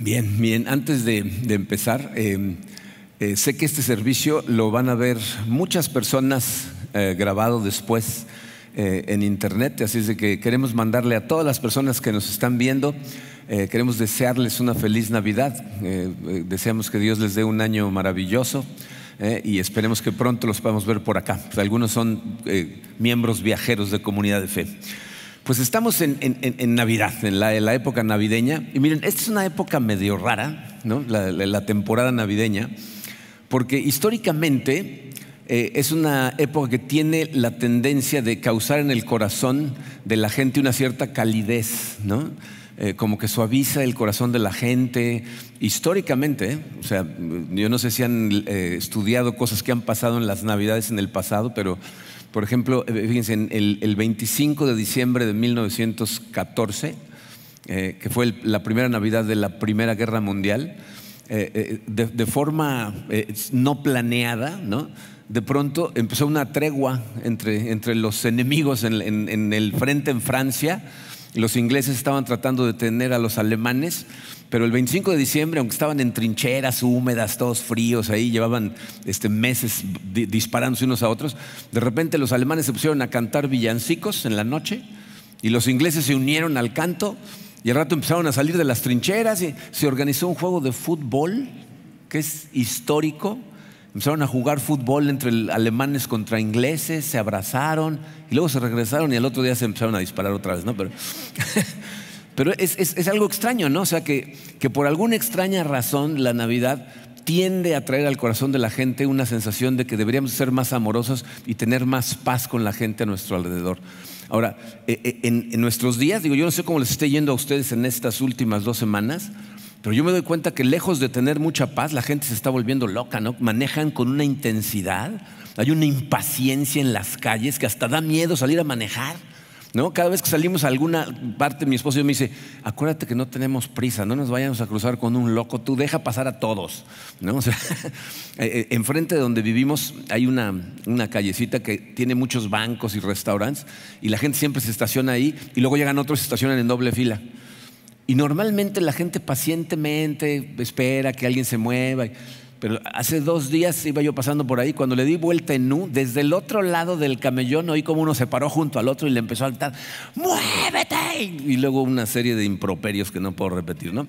Bien, bien, antes de, empezar, eh, eh, sé que este servicio lo van a ver muchas personas eh, grabado después en internet, así es que queremos mandarle a todas las personas que nos están viendo, queremos desearles una feliz Navidad, deseamos que Dios les dé un año maravilloso. y esperemos que pronto los podamos ver por acá. Algunos son miembros viajeros de comunidad de fe. Pues estamos en, Navidad, en la, época navideña. Y miren, esta es una época medio rara, ¿no? la, temporada navideña, porque históricamente eh, es una época que tiene la tendencia de causar en el corazón de la gente una cierta calidez, ¿no? Eh, como que suaviza el corazón de la gente, históricamente, ¿eh? o sea, yo no sé si han estudiado cosas que han pasado en las navidades en el pasado, pero por ejemplo, eh, fíjense, el, 25 de diciembre de 1914, eh, que fue la primera Navidad de la Primera Guerra Mundial, eh, de, forma no planeada, ¿no? de pronto empezó una tregua entre, entre los enemigos en, en, el frente en Francia. Los ingleses estaban tratando de detener a los alemanes pero el 25 de diciembre, aunque estaban en trincheras húmedas, todos fríos ahí, llevaban este, meses disparándose unos a otros, de repente los alemanes se pusieron a cantar villancicos en la noche y los ingleses se unieron al canto y al rato empezaron a salir de las trincheras y se organizó un juego de fútbol que es histórico. Empezaron a jugar fútbol entre alemanes contra ingleses, se abrazaron y luego se regresaron y al otro día se empezaron a disparar otra vez, ¿no? Pero Pero es, algo extraño, ¿no? O sea, que, que por alguna extraña razón la Navidad tiende a traer al corazón de la gente una sensación de que deberíamos ser más amorosos y tener más paz con la gente a nuestro alrededor. Ahora, eh, eh, en, en, nuestros días, digo, yo no sé cómo les esté yendo a ustedes en estas últimas dos semanas, pero yo me doy cuenta que lejos de tener mucha paz, la gente se está volviendo loca, ¿no? Manejan con una intensidad, hay una impaciencia en las calles que hasta da miedo salir a manejar. ¿No? Cada vez que salimos a alguna parte, mi esposo me dice, acuérdate que no tenemos prisa, no nos vayamos a cruzar con un loco, tú deja pasar a todos. ¿no? O sea, eh, eh, enfrente de donde vivimos hay una, una callecita que tiene muchos bancos y restaurantes y la gente siempre se estaciona ahí y luego llegan otros y se estacionan en doble fila. Y normalmente la gente pacientemente espera que alguien se mueva. Pero hace dos días iba yo pasando por ahí, cuando le di vuelta en nu, desde el otro lado del camellón oí como uno se paró junto al otro y le empezó a gritar, ¡muévete! Y luego una serie de improperios que no puedo repetir, ¿no?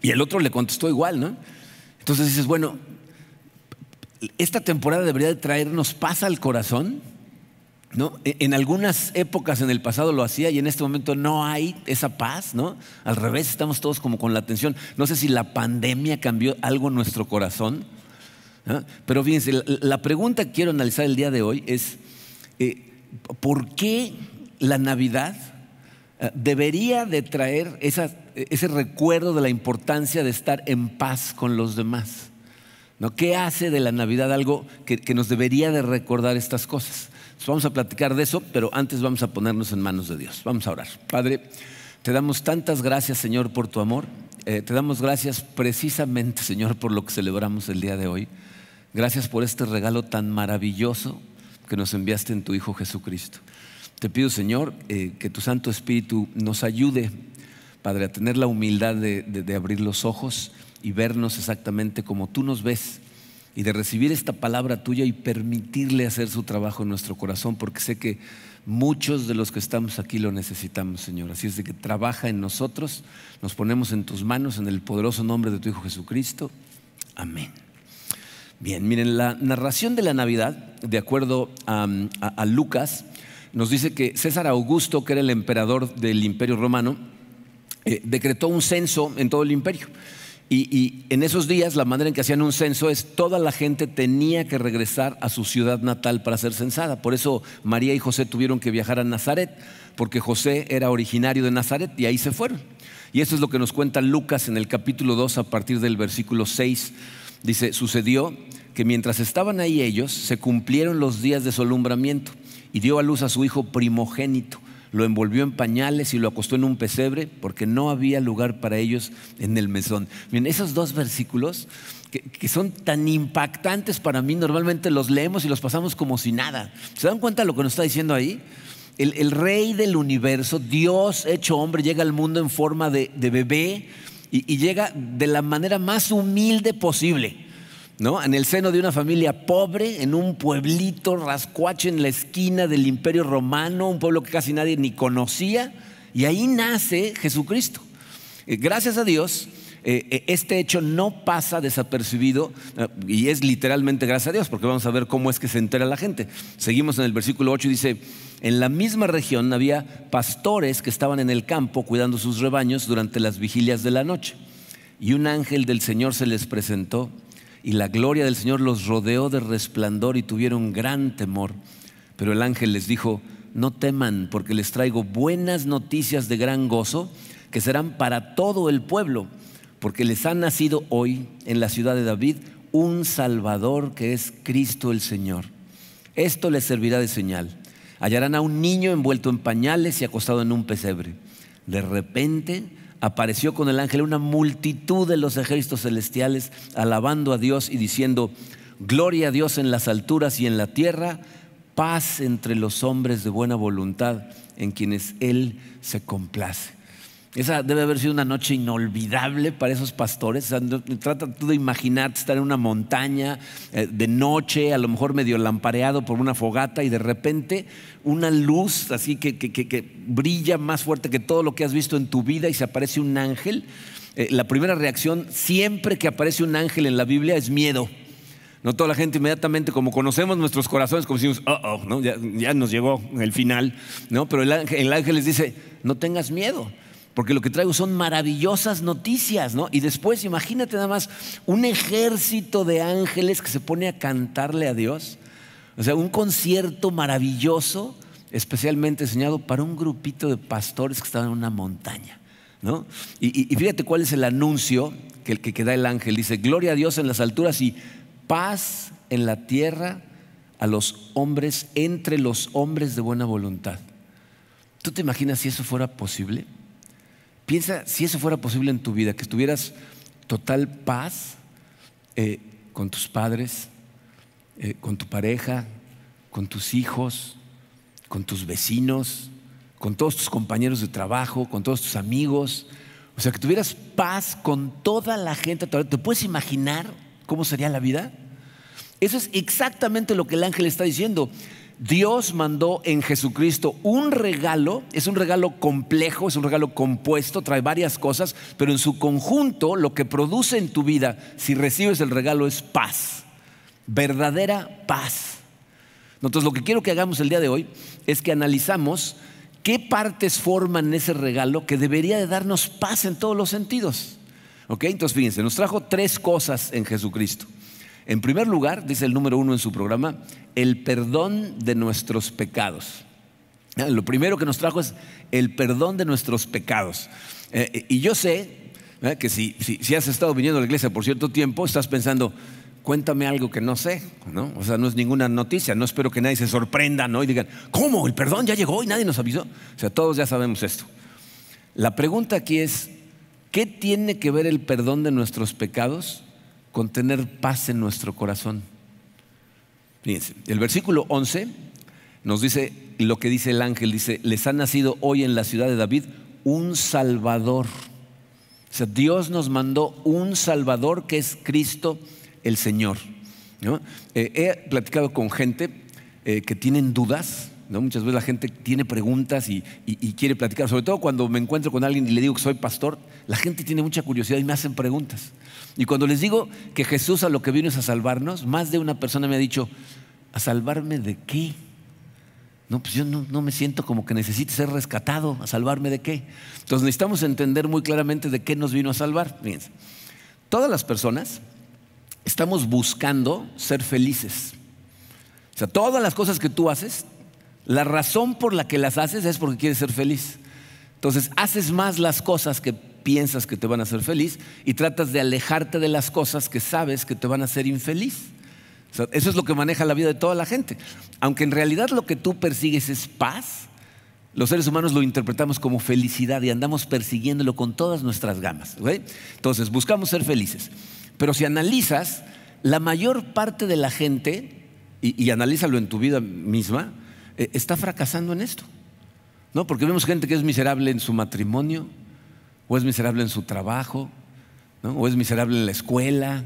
Y el otro le contestó igual, ¿no? Entonces dices, bueno, esta temporada debería de traernos paz al corazón, E, en algunas épocas en el pasado lo hacía y en este momento no hay esa paz, ¿no? Al revés, estamos todos como con la atención. No sé si la pandemia cambió algo en nuestro corazón, pero fíjense, la, pregunta que quiero analizar el día de hoy es, eh, ¿por qué la Navidad eh, debería de traer ese recuerdo de la importancia de estar en paz con los demás? ¿Qué hace de la Navidad algo que, que nos debería de recordar estas cosas? Vamos a platicar de eso, pero antes vamos a ponernos en manos de Dios. Vamos a orar. Padre, te damos tantas gracias, Señor, por tu amor. Eh, te damos gracias precisamente, Señor, por lo que celebramos el día de hoy. Gracias por este regalo tan maravilloso que nos enviaste en tu Hijo Jesucristo. Te pido, Señor, eh, que tu Santo Espíritu nos ayude, Padre, a tener la humildad de abrir los ojos y vernos exactamente como tú nos ves y de recibir esta palabra tuya y permitirle hacer su trabajo en nuestro corazón, porque sé que muchos de los que estamos aquí lo necesitamos, Señor. Así es de que trabaja en nosotros, nos ponemos en tus manos en el poderoso nombre de tu Hijo Jesucristo. Amén. Bien, miren, la narración de la Navidad, de acuerdo a, Lucas, nos dice que César Augusto, que era el emperador del imperio romano, eh, decretó un censo en todo el imperio. Y, en esos días la manera en que hacían un censo es toda la gente tenía que regresar a su ciudad natal para ser censada. Por eso María y José tuvieron que viajar a Nazaret, porque José era originario de Nazaret y ahí se fueron. Y eso es lo que nos cuenta Lucas en el capítulo 2 a partir del versículo 6. Dice, sucedió que mientras estaban ahí ellos, se cumplieron los días de su alumbramiento y dio a luz a su hijo primogénito lo envolvió en pañales y lo acostó en un pesebre porque no había lugar para ellos en el mesón. Miren, esos dos versículos que, son tan impactantes para mí, normalmente los leemos y los pasamos como si nada. ¿Se dan cuenta de lo que nos está diciendo ahí? El, rey del universo, Dios hecho hombre, llega al mundo en forma de, de bebé y, llega de la manera más humilde posible. ¿No? En el seno de una familia pobre, en un pueblito rascuache en la esquina del Imperio Romano, un pueblo que casi nadie ni conocía, y ahí nace Jesucristo. Eh, gracias a Dios, eh, eh, este hecho no pasa desapercibido y es literalmente gracias a Dios, porque vamos a ver cómo es que se entera la gente. Seguimos en el versículo 8 y dice, en la misma región había pastores que estaban en el campo cuidando sus rebaños durante las vigilias de la noche. Y un ángel del Señor se les presentó y la gloria del Señor los rodeó de resplandor y tuvieron gran temor. Pero el ángel les dijo, no teman porque les traigo buenas noticias de gran gozo que serán para todo el pueblo, porque les ha nacido hoy en la ciudad de David un Salvador que es Cristo el Señor. Esto les servirá de señal hallarán a un niño envuelto en pañales y acostado en un pesebre. De repente apareció con el ángel una multitud de los ejércitos celestiales alabando a Dios y diciendo, Gloria a Dios en las alturas y en la tierra, paz entre los hombres de buena voluntad en quienes Él se complace. Esa debe haber sido una noche inolvidable para esos pastores. trata tú de imaginarte estar en una montaña eh, de noche, a lo mejor medio lampareado por una fogata y de repente una luz así que, que, brilla más fuerte que todo lo que has visto en tu vida y se aparece un ángel. Eh, la primera reacción siempre que aparece un ángel en la Biblia es miedo. No toda la gente inmediatamente, como conocemos nuestros corazones, como decimos, oh, oh, ¿no? ya, nos llegó el final, ¿no? Pero el ángel, el ángel les dice, no tengas miedo porque lo que traigo son maravillosas noticias, ¿no? Y después imagínate nada más un ejército de ángeles que se pone a cantarle a Dios. O sea, un concierto maravilloso, especialmente diseñado para un grupito de pastores que estaban en una montaña, ¿no? Y, fíjate cuál es el anuncio que, que, que da el ángel. Dice, gloria a Dios en las alturas y paz en la tierra a los hombres, entre los hombres de buena voluntad. ¿Tú te imaginas si eso fuera posible? Piensa si eso fuera posible en tu vida, que estuvieras total paz eh, con tus padres, eh, con tu pareja, con tus hijos, con tus vecinos, con todos tus compañeros de trabajo, con todos tus amigos. O sea, que tuvieras paz con toda la gente. ¿Te puedes imaginar cómo sería la vida? Eso es exactamente lo que el ángel está diciendo. Dios mandó en Jesucristo un regalo, es un regalo complejo, es un regalo compuesto, trae varias cosas, pero en su conjunto lo que produce en tu vida, si recibes el regalo, es paz, verdadera paz. Entonces lo que quiero que hagamos el día de hoy es que analizamos qué partes forman ese regalo que debería de darnos paz en todos los sentidos. ¿Ok? Entonces fíjense, nos trajo tres cosas en Jesucristo. En primer lugar, dice el número uno en su programa, el perdón de nuestros pecados. Ah, lo primero que nos trajo es el perdón de nuestros pecados. Eh, y yo sé que si, si, has estado viniendo a la iglesia por cierto tiempo, estás pensando, cuéntame algo que no sé, ¿no? O sea, no es ninguna noticia, no espero que nadie se sorprenda, ¿no? Y digan, ¿cómo? ¿El perdón ya llegó y nadie nos avisó? O sea, todos ya sabemos esto. La pregunta aquí es, ¿qué tiene que ver el perdón de nuestros pecados con tener paz en nuestro corazón. Fíjense, el versículo 11 nos dice lo que dice el ángel, dice, les ha nacido hoy en la ciudad de David un Salvador. O sea, Dios nos mandó un Salvador que es Cristo el Señor. Eh, he platicado con gente eh, que tienen dudas Muchas veces la gente tiene preguntas y, quiere platicar, sobre todo cuando me encuentro con alguien y le digo que soy pastor, la gente tiene mucha curiosidad y me hacen preguntas. Y cuando les digo que Jesús a lo que vino es a salvarnos, más de una persona me ha dicho, ¿a salvarme de qué? No, pues yo no, me siento como que necesite ser rescatado, ¿a salvarme de qué? Entonces necesitamos entender muy claramente de qué nos vino a salvar. Fíjense, todas las personas estamos buscando ser felices. O sea, todas las cosas que tú haces la razón por la que las haces es porque quieres ser feliz. Entonces, haces más las cosas que piensas que te van a hacer feliz y tratas de alejarte de las cosas que sabes que te van a hacer infeliz. eso es lo que maneja la vida de toda la gente. Aunque en realidad lo que tú persigues es paz, los seres humanos lo interpretamos como felicidad y andamos persiguiéndolo con todas nuestras gamas. Entonces, buscamos ser felices. Pero si analizas, la mayor parte de la gente, y, analízalo en tu vida misma, está fracasando en esto. ¿No? Porque vemos gente que es miserable en su matrimonio, o es miserable en su trabajo, o es miserable en la escuela,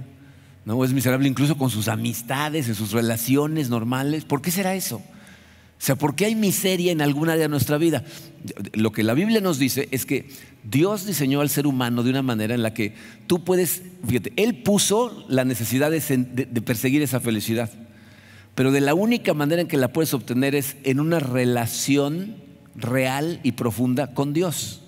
¿no? o es miserable incluso con sus amistades, en sus relaciones normales. ¿Por qué será eso? O sea, ¿por qué hay miseria en alguna área de nuestra vida? Lo que la Biblia nos dice es que Dios diseñó al ser humano de una manera en la que tú puedes, fíjate, Él puso la necesidad de perseguir esa felicidad, pero de la única manera en que la puedes obtener es en una relación real y profunda con Dios.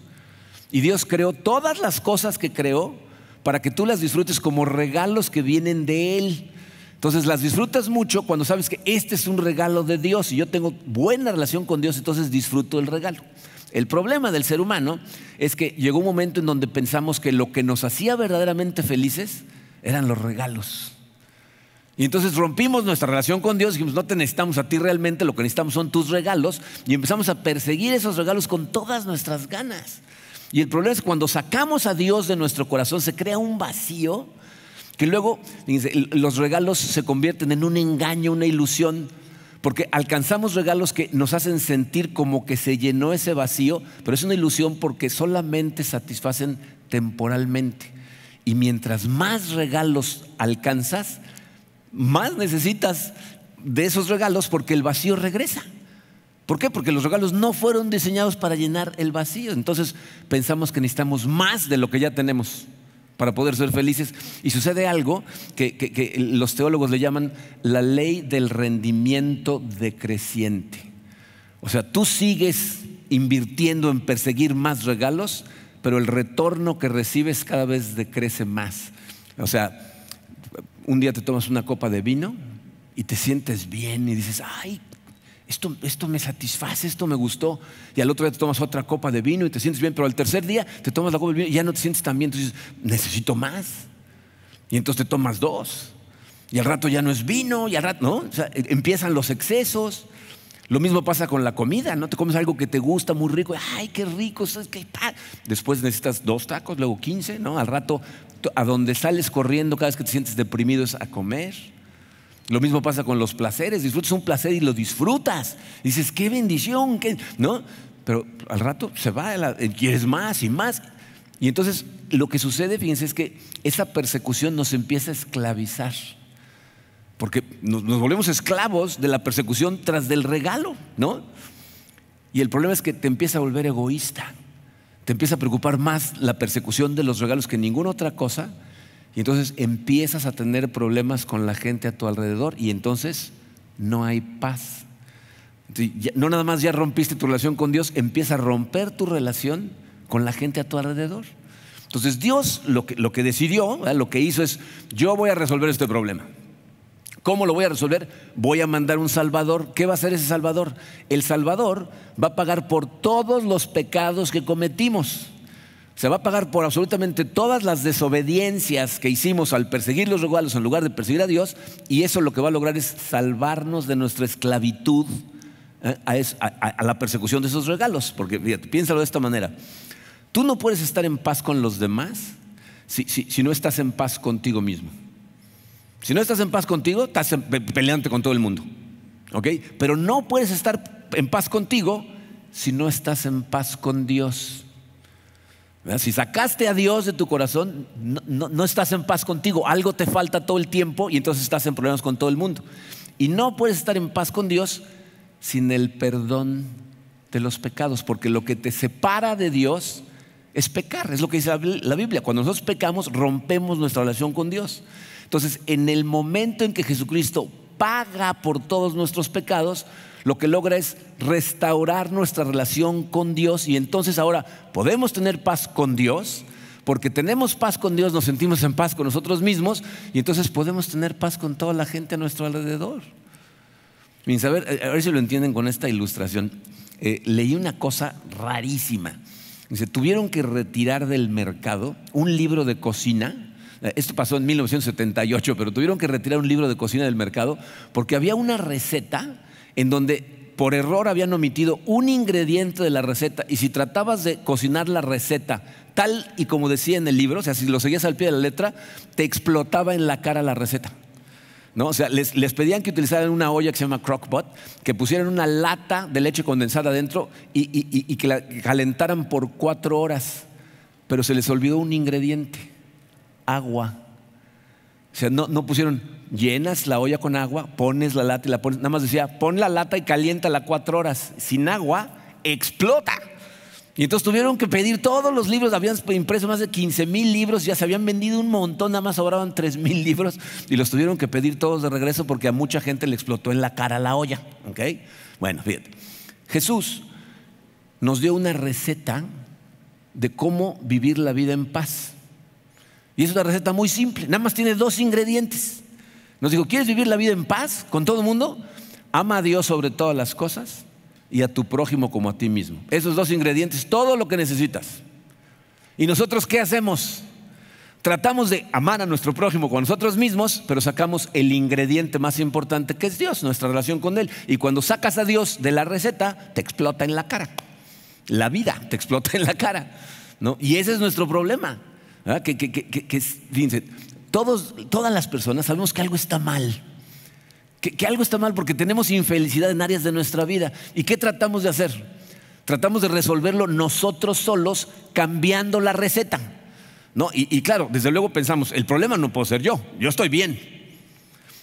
Y Dios creó todas las cosas que creó para que tú las disfrutes como regalos que vienen de Él. Entonces las disfrutas mucho cuando sabes que este es un regalo de Dios y yo tengo buena relación con Dios, entonces disfruto el regalo. El problema del ser humano es que llegó un momento en donde pensamos que lo que nos hacía verdaderamente felices eran los regalos. Y entonces rompimos nuestra relación con Dios y dijimos, no te necesitamos a ti realmente, lo que necesitamos son tus regalos. Y empezamos a perseguir esos regalos con todas nuestras ganas. Y el problema es cuando sacamos a Dios de nuestro corazón se crea un vacío que luego los regalos se convierten en un engaño, una ilusión, porque alcanzamos regalos que nos hacen sentir como que se llenó ese vacío, pero es una ilusión porque solamente satisfacen temporalmente. Y mientras más regalos alcanzas, más necesitas de esos regalos porque el vacío regresa. ¿Por qué? Porque los regalos no fueron diseñados para llenar el vacío. Entonces pensamos que necesitamos más de lo que ya tenemos para poder ser felices. Y sucede algo que, los teólogos le llaman la ley del rendimiento decreciente. O sea, tú sigues invirtiendo en perseguir más regalos, pero el retorno que recibes cada vez decrece más. O sea, un día te tomas una copa de vino y te sientes bien y dices, ay, esto, esto, me satisface, esto me gustó. Y al otro día te tomas otra copa de vino y te sientes bien, pero al tercer día te tomas la copa de vino y ya no te sientes tan bien. Entonces necesito más. Y entonces te tomas dos. Y al rato ya no es vino, y al rato, ¿no? E, empiezan los excesos. Lo mismo pasa con la comida, ¿no? Te comes algo que te gusta, muy rico, ay, qué rico, después necesitas dos tacos, luego quince, ¿no? Al rato, a donde sales corriendo cada vez que te sientes deprimido es a comer. Lo mismo pasa con los placeres, disfrutas un placer y lo disfrutas. dices, qué bendición, ¿no? Pero al rato se va, quieres más y más. Y entonces lo que sucede, fíjense, es que esa persecución nos empieza a esclavizar. Porque nos, nos volvemos esclavos de la persecución tras del regalo, ¿no? Y el problema es que te empieza a volver egoísta. Te empieza a preocupar más la persecución de los regalos que ninguna otra cosa y entonces empiezas a tener problemas con la gente a tu alrededor y entonces no hay paz. no nada más ya rompiste tu relación con Dios, empieza a romper tu relación con la gente a tu alrededor. Entonces Dios lo que, lo que decidió, lo que hizo es, yo voy a resolver este problema. ¿Cómo lo voy a resolver? Voy a mandar un Salvador. ¿Qué va a hacer ese Salvador? El Salvador va a pagar por todos los pecados que cometimos se va a pagar por absolutamente todas las desobediencias que hicimos al perseguir los regalos en lugar de perseguir a Dios, y eso lo que va a lograr es salvarnos de nuestra esclavitud eh, a, la persecución de esos regalos. Porque fíjate, piénsalo de esta manera. Tú no puedes estar en paz con los demás si, si no estás en paz contigo mismo. Si no estás en paz contigo, estás peleante con todo el mundo. ¿Ok? Pero no puedes estar en paz contigo si no estás en paz con Dios. Si sacaste a Dios de tu corazón, no, estás en paz contigo, algo te falta todo el tiempo y entonces estás en problemas con todo el mundo. Y no puedes estar en paz con Dios sin el perdón de los pecados, porque lo que te separa de Dios es pecar, es lo que dice la Biblia. Cuando nosotros pecamos, rompemos nuestra relación con Dios. Entonces, en el momento en que Jesucristo paga por todos nuestros pecados, lo que logra es restaurar nuestra relación con Dios y entonces ahora podemos tener paz con Dios, porque tenemos paz con Dios, nos sentimos en paz con nosotros mismos y entonces podemos tener paz con toda la gente a nuestro alrededor. A ver, a ver si lo entienden con esta ilustración. Eh, leí una cosa rarísima. Dice, tuvieron que retirar del mercado un libro de cocina. Eh, esto pasó en 1978, pero tuvieron que retirar un libro de cocina del mercado porque había una receta en donde por error habían omitido un ingrediente de la receta y si tratabas de cocinar la receta tal y como decía en el libro, o sea, si lo seguías al pie de la letra, te explotaba en la cara la receta. ¿No? O sea, les, pedían que utilizaran una olla que se llama crockpot, que pusieran una lata de leche condensada adentro y, y que la calentaran por cuatro horas, pero se les olvidó un ingrediente, agua. O sea, no, no pusieron, llenas la olla con agua, pones la lata y la pones. Nada más decía, pon la lata y caliéntala cuatro horas. Sin agua, explota. Y entonces tuvieron que pedir todos los libros, habían impreso más de 15 mil libros, ya se habían vendido un montón, nada más sobraban 3 mil libros y los tuvieron que pedir todos de regreso porque a mucha gente le explotó en la cara la olla. Bueno, fíjate, Jesús nos dio una receta de cómo vivir la vida en paz. Y es una receta muy simple, nada más tiene dos ingredientes. Nos dijo, ¿quieres vivir la vida en paz con todo el mundo? Ama a Dios sobre todas las cosas y a tu prójimo como a ti mismo. Esos dos ingredientes, todo lo que necesitas. ¿Y nosotros qué hacemos? Tratamos de amar a nuestro prójimo con nosotros mismos, pero sacamos el ingrediente más importante que es Dios, nuestra relación con Él. Y cuando sacas a Dios de la receta, te explota en la cara. La vida te explota en la cara. Y ese es nuestro problema. Que, que, fíjense, todos, todas las personas sabemos que algo está mal que, algo está mal porque tenemos infelicidad en áreas de nuestra vida. ¿Y qué tratamos de hacer? Tratamos de resolverlo nosotros solos cambiando la receta. ¿No? Y, claro, desde luego pensamos, el problema no puedo ser yo, yo estoy bien.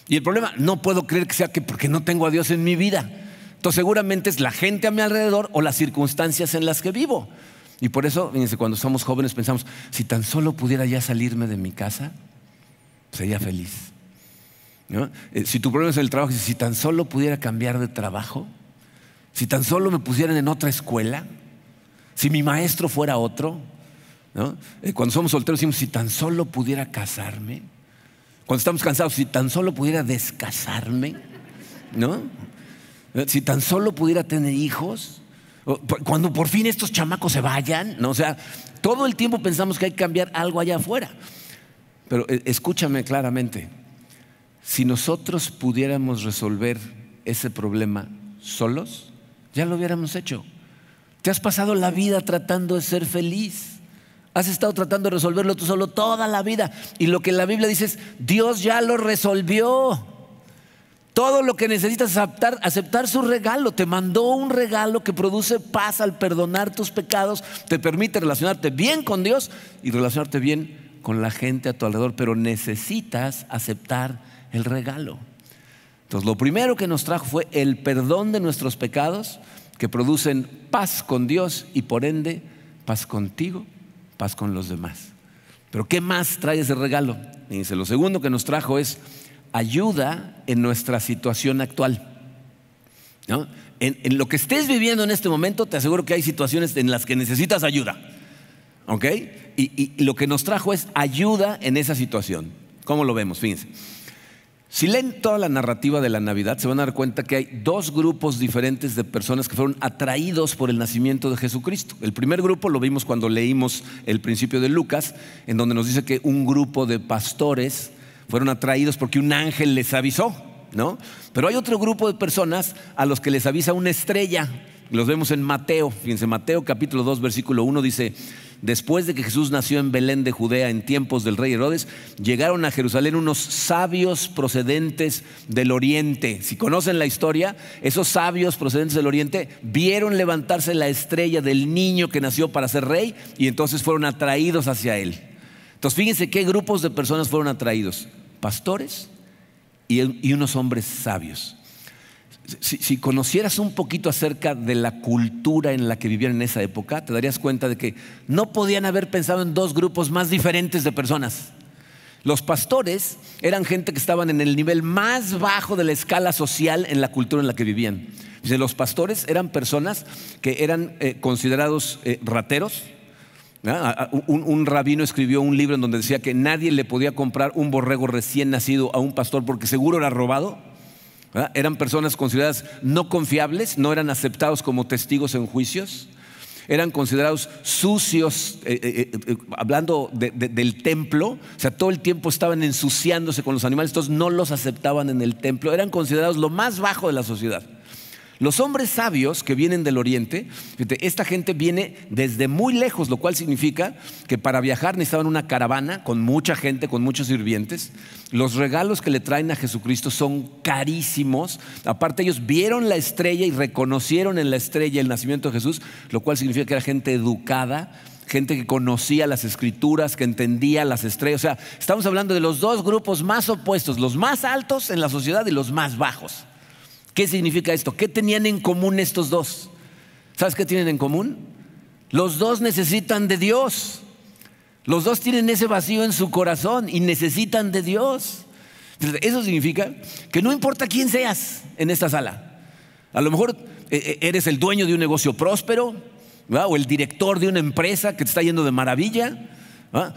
Y el problema no puedo creer que sea que porque no tengo a Dios en mi vida. Entonces seguramente es la gente a mi alrededor o las circunstancias en las que vivo. Y por eso, fíjense, cuando somos jóvenes pensamos, si tan solo pudiera ya salirme de mi casa, sería feliz. Eh, si tu problema es el trabajo, si tan solo pudiera cambiar de trabajo, si tan solo me pusieran en otra escuela, si mi maestro fuera otro, eh, cuando somos solteros decimos, si tan solo pudiera casarme, cuando estamos cansados, si tan solo pudiera descasarme, ¿no? Eh, si tan solo pudiera tener hijos, cuando por fin estos chamacos se vayan, ¿no? o sea, todo el tiempo pensamos que hay que cambiar algo allá afuera. Pero escúchame claramente, si nosotros pudiéramos resolver ese problema solos, ya lo hubiéramos hecho. Te has pasado la vida tratando de ser feliz. Has estado tratando de resolverlo tú solo toda la vida. Y lo que la Biblia dice es, Dios ya lo resolvió. Todo lo que necesitas es aceptar, aceptar su regalo. Te mandó un regalo que produce paz al perdonar tus pecados, te permite relacionarte bien con Dios y relacionarte bien con la gente a tu alrededor. Pero necesitas aceptar el regalo. Entonces, lo primero que nos trajo fue el perdón de nuestros pecados que producen paz con Dios y por ende paz contigo, paz con los demás. Pero ¿qué más trae ese regalo? Dice, lo segundo que nos trajo es ayuda en nuestra situación actual. En, lo que estés viviendo en este momento, te aseguro que hay situaciones en las que necesitas ayuda. ¿Ok? Y, y lo que nos trajo es ayuda en esa situación. ¿Cómo lo vemos? Fíjense. Si leen toda la narrativa de la Navidad, se van a dar cuenta que hay dos grupos diferentes de personas que fueron atraídos por el nacimiento de Jesucristo. El primer grupo lo vimos cuando leímos el principio de Lucas, en donde nos dice que un grupo de pastores fueron atraídos porque un ángel les avisó, ¿no? Pero hay otro grupo de personas a los que les avisa una estrella. Los vemos en Mateo. Fíjense, Mateo capítulo 2, versículo 1 dice, después de que Jesús nació en Belén de Judea en tiempos del rey Herodes, llegaron a Jerusalén unos sabios procedentes del oriente. Si conocen la historia, esos sabios procedentes del oriente vieron levantarse la estrella del niño que nació para ser rey y entonces fueron atraídos hacia él. Entonces fíjense qué grupos de personas fueron atraídos. Pastores y, unos hombres sabios si, conocieras un poquito acerca de la cultura en la que vivían en esa época, te darías cuenta de que no podían haber pensado en dos grupos más diferentes de personas. Los pastores eran gente que estaban en el nivel más bajo de la escala social en la cultura en la que vivían. Los pastores eran personas que eran eh, considerados eh, rateros. Un, rabino escribió un libro en donde decía que nadie le podía comprar un borrego recién nacido a un pastor porque seguro era robado. Eran personas consideradas no confiables, no eran aceptados como testigos en juicios, eran considerados sucios, eh, eh, eh, hablando del templo, o sea, todo el tiempo estaban ensuciándose con los animales, entonces no los aceptaban en el templo, eran considerados lo más bajo de la sociedad. Los hombres sabios que vienen del oriente, esta gente viene desde muy lejos, lo cual significa que para viajar necesitaban una caravana con mucha gente, con muchos sirvientes. Los regalos que le traen a Jesucristo son carísimos. Aparte ellos vieron la estrella y reconocieron en la estrella el nacimiento de Jesús, lo cual significa que era gente educada, gente que conocía las escrituras, que entendía las estrellas. O sea, estamos hablando de los dos grupos más opuestos, los más altos en la sociedad y los más bajos. ¿Qué significa esto? ¿Qué tenían en común estos dos? ¿Sabes qué tienen en común? Los dos necesitan de Dios. Los dos tienen ese vacío en su corazón y necesitan de Dios. Eso significa que no importa quién seas en esta sala. A lo mejor eh, eh, eres el dueño de un negocio próspero, o el director de una empresa que te está yendo de maravilla,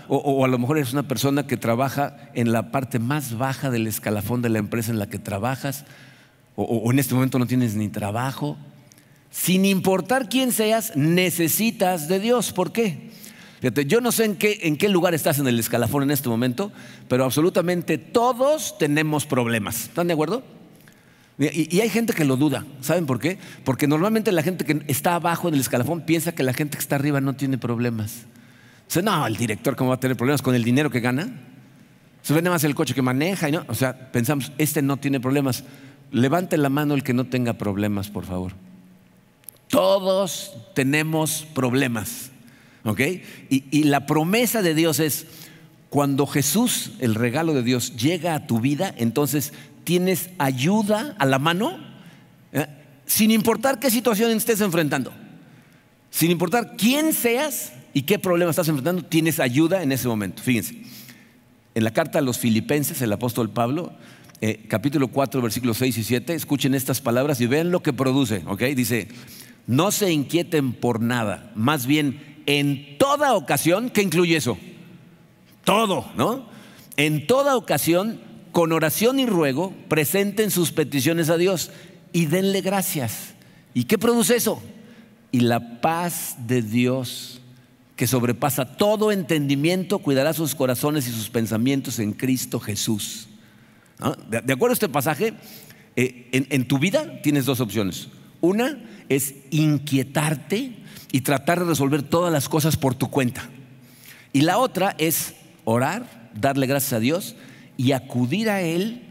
o, a lo mejor eres una persona que trabaja en la parte más baja del escalafón de la empresa en la que trabajas, o, en este momento no tienes ni trabajo. Sin importar quién seas, necesitas de Dios. ¿Por qué? Yo no sé en qué, lugar estás en el escalafón en este momento, pero absolutamente todos tenemos problemas. ¿Están de acuerdo? Y, hay gente que lo duda. ¿Saben por qué? Porque normalmente la gente que está abajo en el escalafón piensa que la gente que está arriba no tiene problemas. No, el director, ¿cómo va a tener problemas con el dinero que gana? Se vende más el coche que maneja. No, o sea, pensamos, este no tiene problemas. Levante la mano el que no tenga problemas, por favor. Todos tenemos problemas. ¿Ok? Y, la promesa de Dios es, cuando Jesús, el regalo de Dios, llega a tu vida, entonces tienes ayuda a la mano, ¿eh? sin importar qué situación estés enfrentando, sin importar quién seas y qué problema estás enfrentando, tienes ayuda en ese momento. Fíjense, en la carta a los filipenses, el apóstol Pablo, eh, capítulo 4, versículos 6 y 7, escuchen estas palabras y vean lo que produce, ¿ok? Dice, no se inquieten por nada, más bien en toda ocasión, ¿qué incluye eso? Todo, ¿no? En toda ocasión con oración y ruego, presenten sus peticiones a Dios y denle gracias. ¿Y qué produce eso? Y la paz de Dios, que sobrepasa todo entendimiento, cuidará sus corazones y sus pensamientos en Cristo Jesús. De, acuerdo a este pasaje, eh, en tu vida tienes dos opciones. Una es inquietarte y tratar de resolver todas las cosas por tu cuenta. Y la otra es orar, darle gracias a Dios y acudir a Él.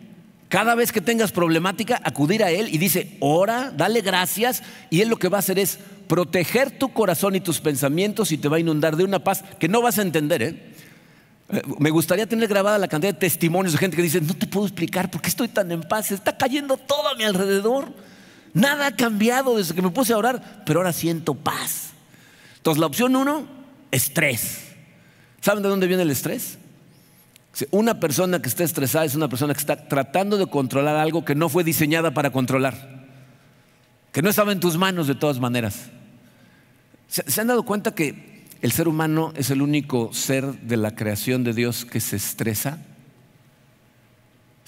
Cada vez que tengas problemática, acudir a Él y dice, ora, dale gracias. Y Él lo que va a hacer es proteger tu corazón y tus pensamientos y te va a inundar de una paz que no vas a entender. ¿eh? Eh, me gustaría tener grabada la cantidad de testimonios de gente que dice, no te puedo explicar por qué estoy tan en paz, está cayendo todo a mi alrededor. Nada ha cambiado desde que me puse a orar, pero ahora siento paz. Entonces la opción uno, estrés. ¿Saben de dónde viene el estrés? Una persona que está estresada es una persona que está tratando de controlar algo que no fue diseñada para controlar, que no estaba en tus manos de todas maneras. ¿Se, han dado cuenta que el ser humano es el único ser de la creación de Dios que se estresa?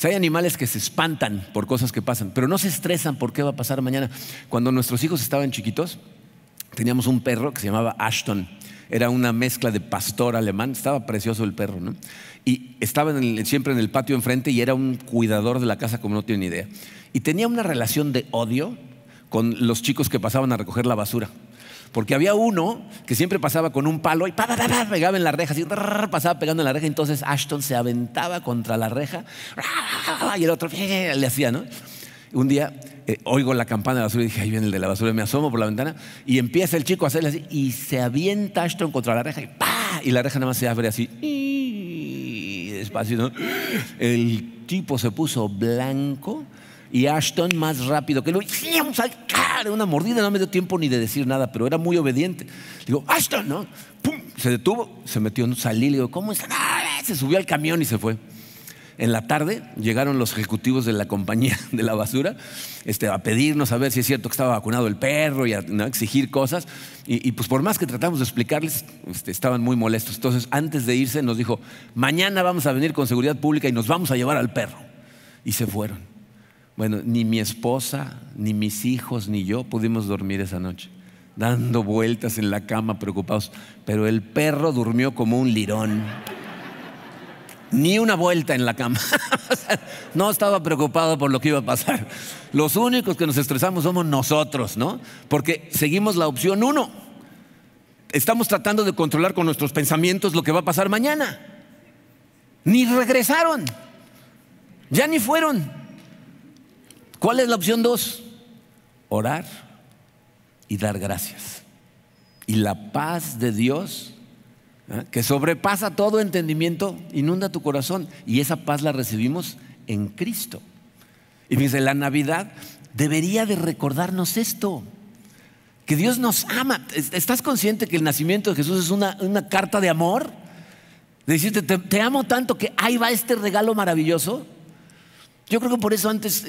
hay animales que se espantan por cosas que pasan, pero no se estresan por qué va a pasar mañana. Cuando nuestros hijos estaban chiquitos, teníamos un perro que se llamaba Ashton. Era una mezcla de pastor alemán, estaba precioso el perro, ¿no? Y estaba siempre en el patio enfrente y era un cuidador de la casa como no tienen idea. Y tenía una relación de odio con los chicos que pasaban a recoger la basura. Porque había uno que siempre pasaba con un palo y pegaba en la reja, así, pasaba pegando en la reja. Entonces Ashton se aventaba contra la reja y el otro le hacía, ¿no? Un día eh, oigo la campana de la basura y dije, ahí viene el de la basura, me asomo por la ventana y empieza el chico a hacerle así y se avienta Ashton contra la reja y Y la reja nada más se abre así despacio, El tipo se puso blanco y Ashton más rápido que lo una mordida, no me dio tiempo ni de decir nada, pero era muy obediente. Digo, Ashton, ¿no? Se detuvo, se metió en salí, le digo, ¿cómo está? Se subió al camión y se fue. En la tarde llegaron los ejecutivos de la compañía de la basura este, a pedirnos a ver si es cierto que estaba vacunado el perro y a exigir cosas. Y, pues por más que tratamos de explicarles, este, estaban muy molestos. Entonces, antes de irse, nos dijo, mañana vamos a venir con seguridad pública y nos vamos a llevar al perro. Y se fueron. Bueno, ni mi esposa, ni mis hijos, ni yo pudimos dormir esa noche, dando vueltas en la cama preocupados. Pero el perro durmió como un lirón ni una vuelta en la cama. no estaba preocupado por lo que iba a pasar. Los únicos que nos estresamos somos nosotros, ¿no? Porque seguimos la opción uno. Estamos tratando de controlar con nuestros pensamientos lo que va a pasar mañana. Ni regresaron. Ya ni fueron. ¿Cuál es la opción dos? Orar y dar gracias. Y la paz de Dios ¿ah? que sobrepasa todo entendimiento, inunda tu corazón. Y esa paz la recibimos en Cristo. Y fíjense, la Navidad debería de recordarnos esto, que Dios nos ama. ¿Estás consciente que el nacimiento de Jesús es una, carta de amor? De decirte, te amo tanto que ahí va este regalo maravilloso. Yo creo que por eso antes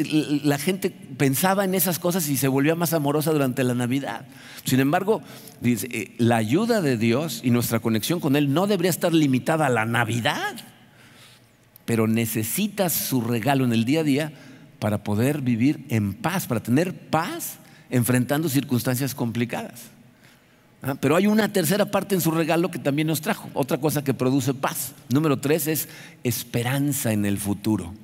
la gente pensaba en esas cosas y se volvía más amorosa durante la Navidad. Sin embargo, eh, la ayuda de Dios y nuestra conexión con Él no debería estar limitada a la Navidad, pero necesitas su regalo en el día a día para poder vivir en paz, para tener paz enfrentando circunstancias complicadas. ¿Ah? Pero hay una tercera parte en su regalo que también nos trajo, otra cosa que produce paz. Número tres es esperanza en el futuro.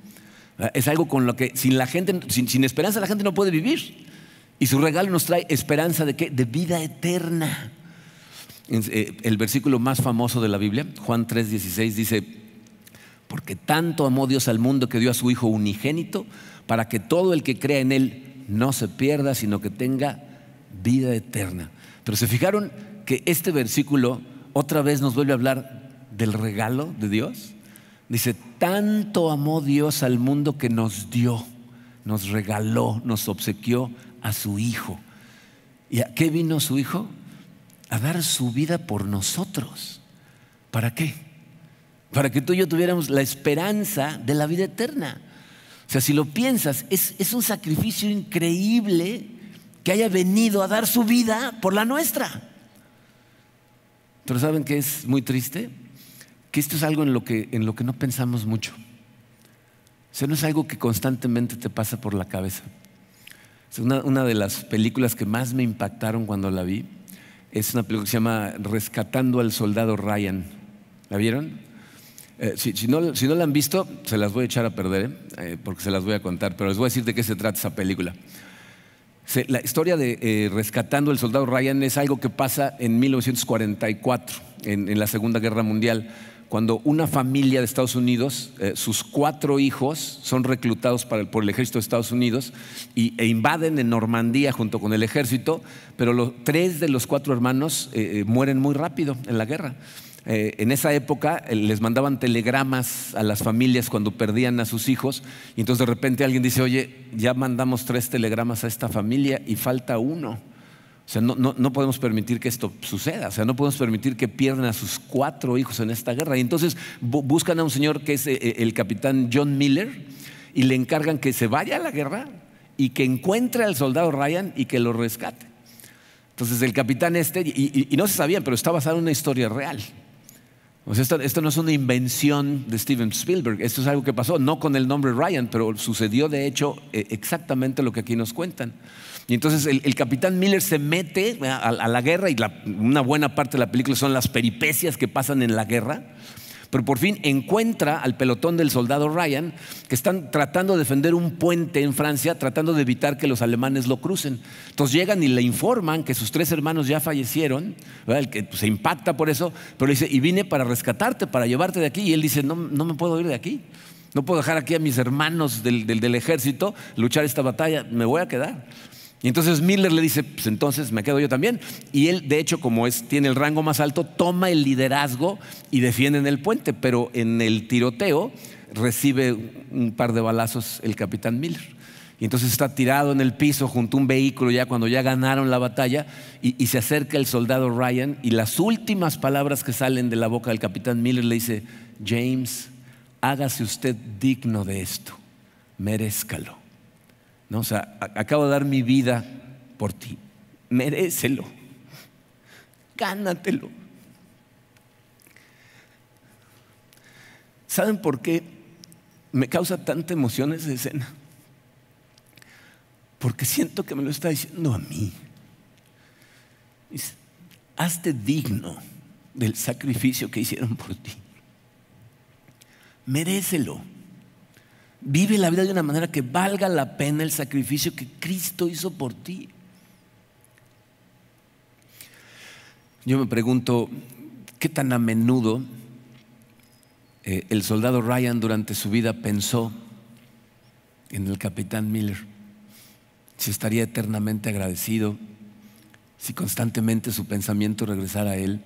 Es algo con lo que sin la gente, sin, esperanza la gente no puede vivir. Y su regalo nos trae esperanza de qué? De vida eterna. Eh, el versículo más famoso de la Biblia, Juan 3:16, dice, porque tanto amó Dios al mundo que dio a su Hijo unigénito para que todo el que crea en Él no se pierda, sino que tenga vida eterna. Pero se fijaron que este versículo otra vez nos vuelve a hablar del regalo de Dios. Dice, tanto amó Dios al mundo que nos dio, nos regaló, nos obsequió a su Hijo. ¿Y a qué vino su Hijo? A dar su vida por nosotros. ¿Para qué? Para que tú y yo tuviéramos la esperanza de la vida eterna. O sea, si lo piensas, es, un sacrificio increíble que haya venido a dar su vida por la nuestra. Pero ¿saben qué es muy triste? Que esto es algo en lo que, en lo que no pensamos mucho. O sea, no es algo que constantemente te pasa por la cabeza. una, una, de las películas que más me impactaron cuando la vi es una película que se llama Rescatando al Soldado Ryan. ¿La vieron? Eh, si, no, si, no, la han visto, se las voy a echar a perder, eh, porque se las voy a contar, pero les voy a decir de qué se trata esa película. la historia de eh, Rescatando al Soldado Ryan es algo que pasa en 1944, en, en la Segunda Guerra Mundial cuando una familia de Estados Unidos, eh, sus cuatro hijos son reclutados por el ejército de Estados Unidos y, e invaden en Normandía junto con el ejército, pero los, tres de los cuatro hermanos eh, eh, mueren muy rápido en la guerra. en esa época les mandaban telegramas a las familias cuando perdían a sus hijos y entonces de repente alguien dice, oye, ya mandamos tres telegramas a esta familia y falta uno. O sea, no, podemos permitir que esto suceda. O sea, no podemos permitir que pierdan a sus cuatro hijos en esta guerra. Y entonces buscan a un señor que es eh, eh, el capitán John Miller y le encargan que se vaya a la guerra y que encuentre al soldado Ryan y que lo rescate. Entonces el capitán este, y, no se sabía, pero está basado en una historia real. O sea, esto, no es una invención de Steven Spielberg, esto es algo que pasó, no con el nombre Ryan, pero sucedió de hecho eh, exactamente lo que aquí nos cuentan. Y entonces el, capitán Miller se mete a, la guerra y una buena parte de la película son las peripecias que pasan en la guerra. Pero por fin encuentra al pelotón del soldado Ryan que están tratando de defender un puente en Francia, tratando de evitar que los alemanes lo crucen. Entonces llegan y le informan que sus tres hermanos ya fallecieron, el que se impacta por eso, pero dice, y vine para rescatarte, para llevarte de aquí. Y él dice, no, no me puedo ir de aquí. No puedo dejar aquí a mis hermanos del, del ejército luchar esta batalla, me voy a quedar. Y entonces Miller le dice, pues entonces me quedo yo también. Y él, de hecho, como es, tiene el rango más alto, toma el liderazgo y defiende en el puente, pero en el tiroteo recibe un par de balazos el capitán Miller. Y entonces está tirado en el piso junto a un vehículo ya cuando ya ganaron la batalla y, y, se acerca el soldado Ryan y las últimas palabras que salen de la boca del capitán Miller le dice, James, hágase usted digno de esto, merezcalo. No, o sea, acabo de dar mi vida por ti. Merécelo. Gánatelo. ¿Saben por qué me causa tanta emoción esa escena? Porque siento que me lo está diciendo a mí. hazte digno del sacrificio que hicieron por ti. Merécelo. Vive la vida de una manera que valga la pena el sacrificio que Cristo hizo por ti. Yo me pregunto, ¿qué tan a menudo eh, el soldado Ryan durante su vida pensó en el capitán Miller? Si estaría eternamente agradecido, si constantemente su pensamiento regresara a él.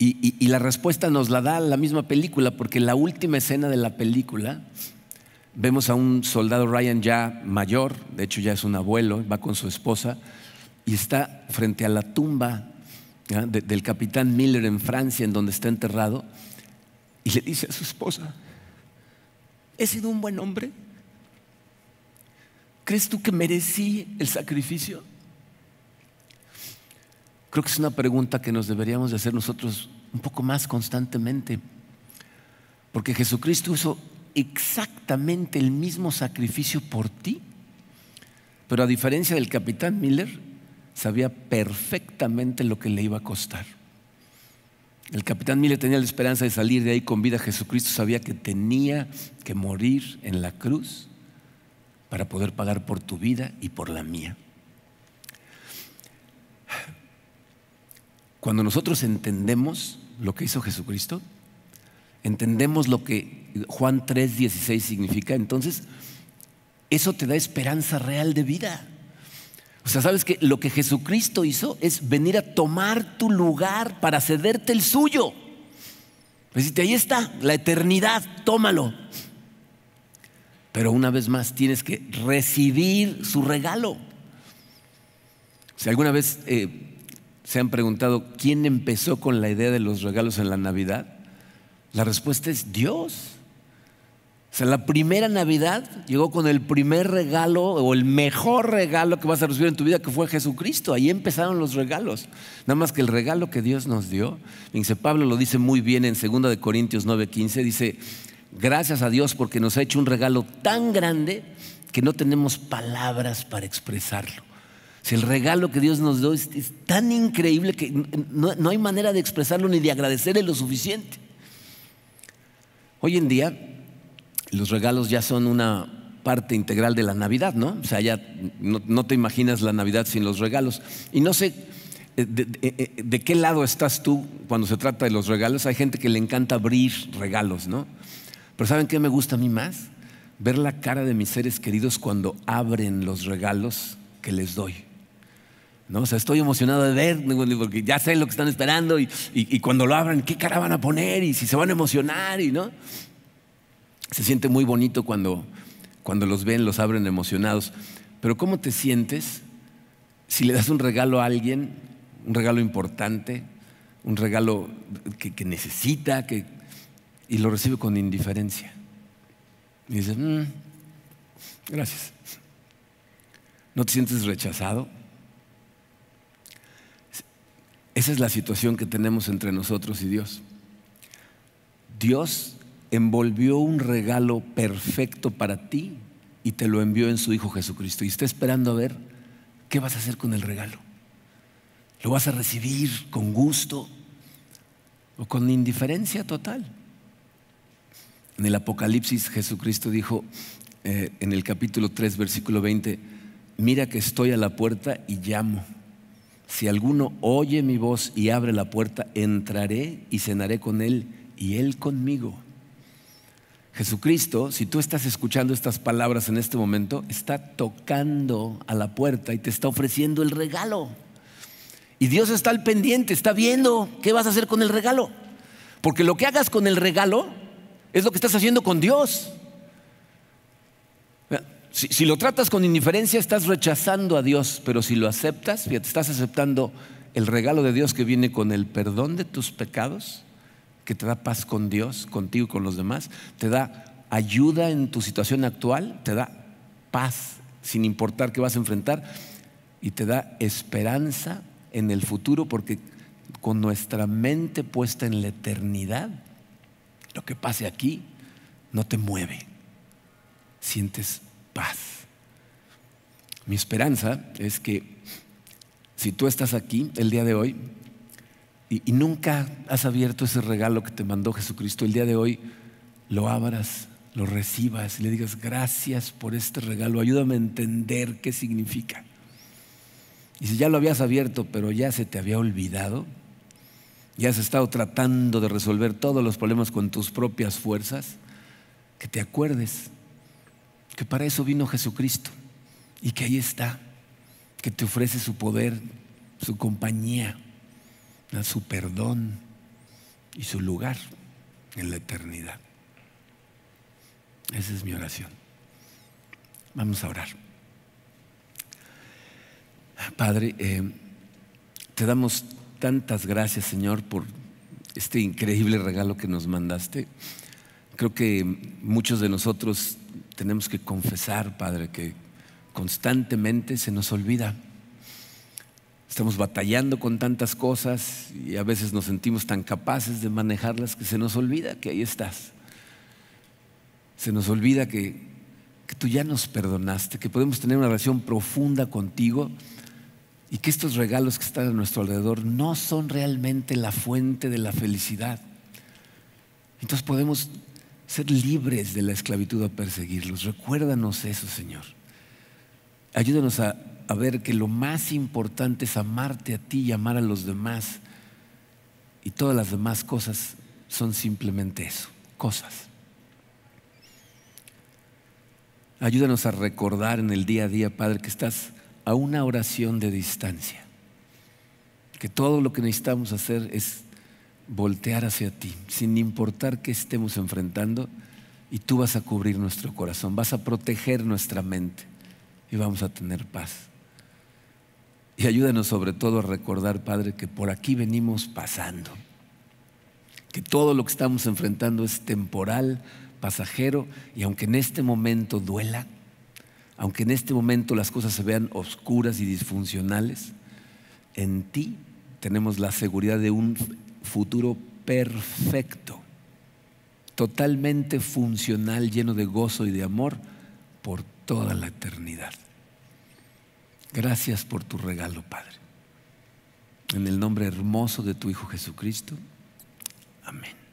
Y, la respuesta nos la da la misma película, porque en la última escena de la película vemos a un soldado Ryan ya mayor, de hecho ya es un abuelo, va con su esposa, y está frente a la tumba del capitán Miller en Francia, en donde está enterrado, y le dice a su esposa, ¿he sido un buen hombre? ¿Crees tú que merecí el sacrificio? Creo que es una pregunta que nos deberíamos de hacer nosotros un poco más constantemente. Porque Jesucristo hizo exactamente el mismo sacrificio por ti. Pero a diferencia del capitán Miller, sabía perfectamente lo que le iba a costar. El capitán Miller tenía la esperanza de salir de ahí con vida. Jesucristo sabía que tenía que morir en la cruz para poder pagar por tu vida y por la mía. Cuando nosotros entendemos lo que hizo Jesucristo, entendemos lo que Juan 3:16 significa, entonces eso te da esperanza real de vida. O sea, sabes que lo que Jesucristo hizo es venir a tomar tu lugar para cederte el suyo. Decirte, ahí está, la eternidad, tómalo. Pero una vez más tienes que recibir su regalo. Si alguna vez eh, se han preguntado quién empezó con la idea de los regalos en la Navidad, la respuesta es Dios. O sea, la primera Navidad llegó con el primer regalo o el mejor regalo que vas a recibir en tu vida, que fue Jesucristo. Ahí empezaron los regalos. Nada más que el regalo que Dios nos dio, dice Pablo lo dice muy bien en 2 de Corintios 9:15, dice, gracias a Dios porque nos ha hecho un regalo tan grande que no tenemos palabras para expresarlo. El regalo que Dios nos dio es, tan increíble que no, hay manera de expresarlo ni de agradecerle lo suficiente. Hoy en día los regalos ya son una parte integral de la Navidad, ¿no? O sea, ya no, te imaginas la Navidad sin los regalos. Y no sé eh, eh, de, qué lado estás tú cuando se trata de los regalos. Hay gente que le encanta abrir regalos, ¿no? Pero ¿saben qué me gusta a mí más? Ver la cara de mis seres queridos cuando abren los regalos que les doy. ¿No? O sea, estoy emocionado de ver, porque ya sé lo que están esperando y, cuando lo abran, qué cara van a poner y si se van a emocionar y no. Se siente muy bonito cuando, cuando los ven, los abren emocionados. Pero ¿cómo te sientes si le das un regalo a alguien, un regalo importante, un regalo que, necesita, que, y lo recibe con indiferencia? Y dices, mm, gracias. ¿No te sientes rechazado? Esa es la situación que tenemos entre nosotros y Dios. Dios envolvió un regalo perfecto para ti y te lo envió en su Hijo Jesucristo. Y está esperando a ver qué vas a hacer con el regalo. ¿Lo vas a recibir con gusto o con indiferencia total? En el Apocalipsis Jesucristo dijo eh, en el capítulo 3, versículo 20, mira que estoy a la puerta y llamo. Si alguno oye mi voz y abre la puerta, entraré y cenaré con él y él conmigo. Jesucristo, si tú estás escuchando estas palabras en este momento, está tocando a la puerta y te está ofreciendo el regalo. Y Dios está al pendiente, está viendo qué vas a hacer con el regalo. Porque lo que hagas con el regalo es lo que estás haciendo con Dios. Si, lo tratas con indiferencia, estás rechazando a Dios, pero si lo aceptas, fíjate, estás aceptando el regalo de Dios que viene con el perdón de tus pecados, que te da paz con Dios, contigo y con los demás, te da ayuda en tu situación actual, te da paz sin importar qué vas a enfrentar y te da esperanza en el futuro porque con nuestra mente puesta en la eternidad, lo que pase aquí no te mueve, sientes Mi esperanza es que si tú estás aquí el día de hoy y, nunca has abierto ese regalo que te mandó Jesucristo, el día de hoy lo abras, lo recibas y le digas gracias por este regalo, ayúdame a entender qué significa. Y si ya lo habías abierto, pero ya se te había olvidado, ya has estado tratando de resolver todos los problemas con tus propias fuerzas, que te acuerdes que para eso vino Jesucristo y que ahí está, que te ofrece su poder, su compañía, su perdón, y su lugar en la eternidad. Esa es mi oración. Vamos a orar. Padre, eh, te damos tantas gracias, Señor, por este increíble regalo que nos mandaste. Creo que muchos de nosotros tenemos que confesar, Padre, que constantemente se nos olvida. Estamos batallando con tantas cosas y a veces nos sentimos tan capaces de manejarlas que se nos olvida que ahí estás. Se nos olvida que, que tú ya nos perdonaste, que podemos tener una relación profunda contigo y que estos regalos que están a nuestro alrededor no son realmente la fuente de la felicidad. Entonces podemos ser libres de la esclavitud a perseguirlos. Recuérdanos eso, Señor. Ayúdanos a, a, ver que lo más importante es amarte a ti y amar a los demás. Y todas las demás cosas son simplemente eso, cosas. Ayúdanos a recordar en el día a día, Padre, que estás a una oración de distancia. Que todo lo que necesitamos hacer es voltear hacia ti, sin importar qué estemos enfrentando, y tú vas a cubrir nuestro corazón, vas a proteger nuestra mente y vamos a tener paz. Y ayúdanos sobre todo a recordar, Padre, que por aquí venimos pasando, que todo lo que estamos enfrentando es temporal, pasajero, y aunque en este momento duela, aunque en este momento las cosas se vean oscuras y disfuncionales, en ti tenemos la seguridad de un futuro perfecto, totalmente funcional, lleno de gozo y de amor por toda la eternidad. Gracias por tu regalo, Padre. En el nombre hermoso de tu Hijo Jesucristo. Amén.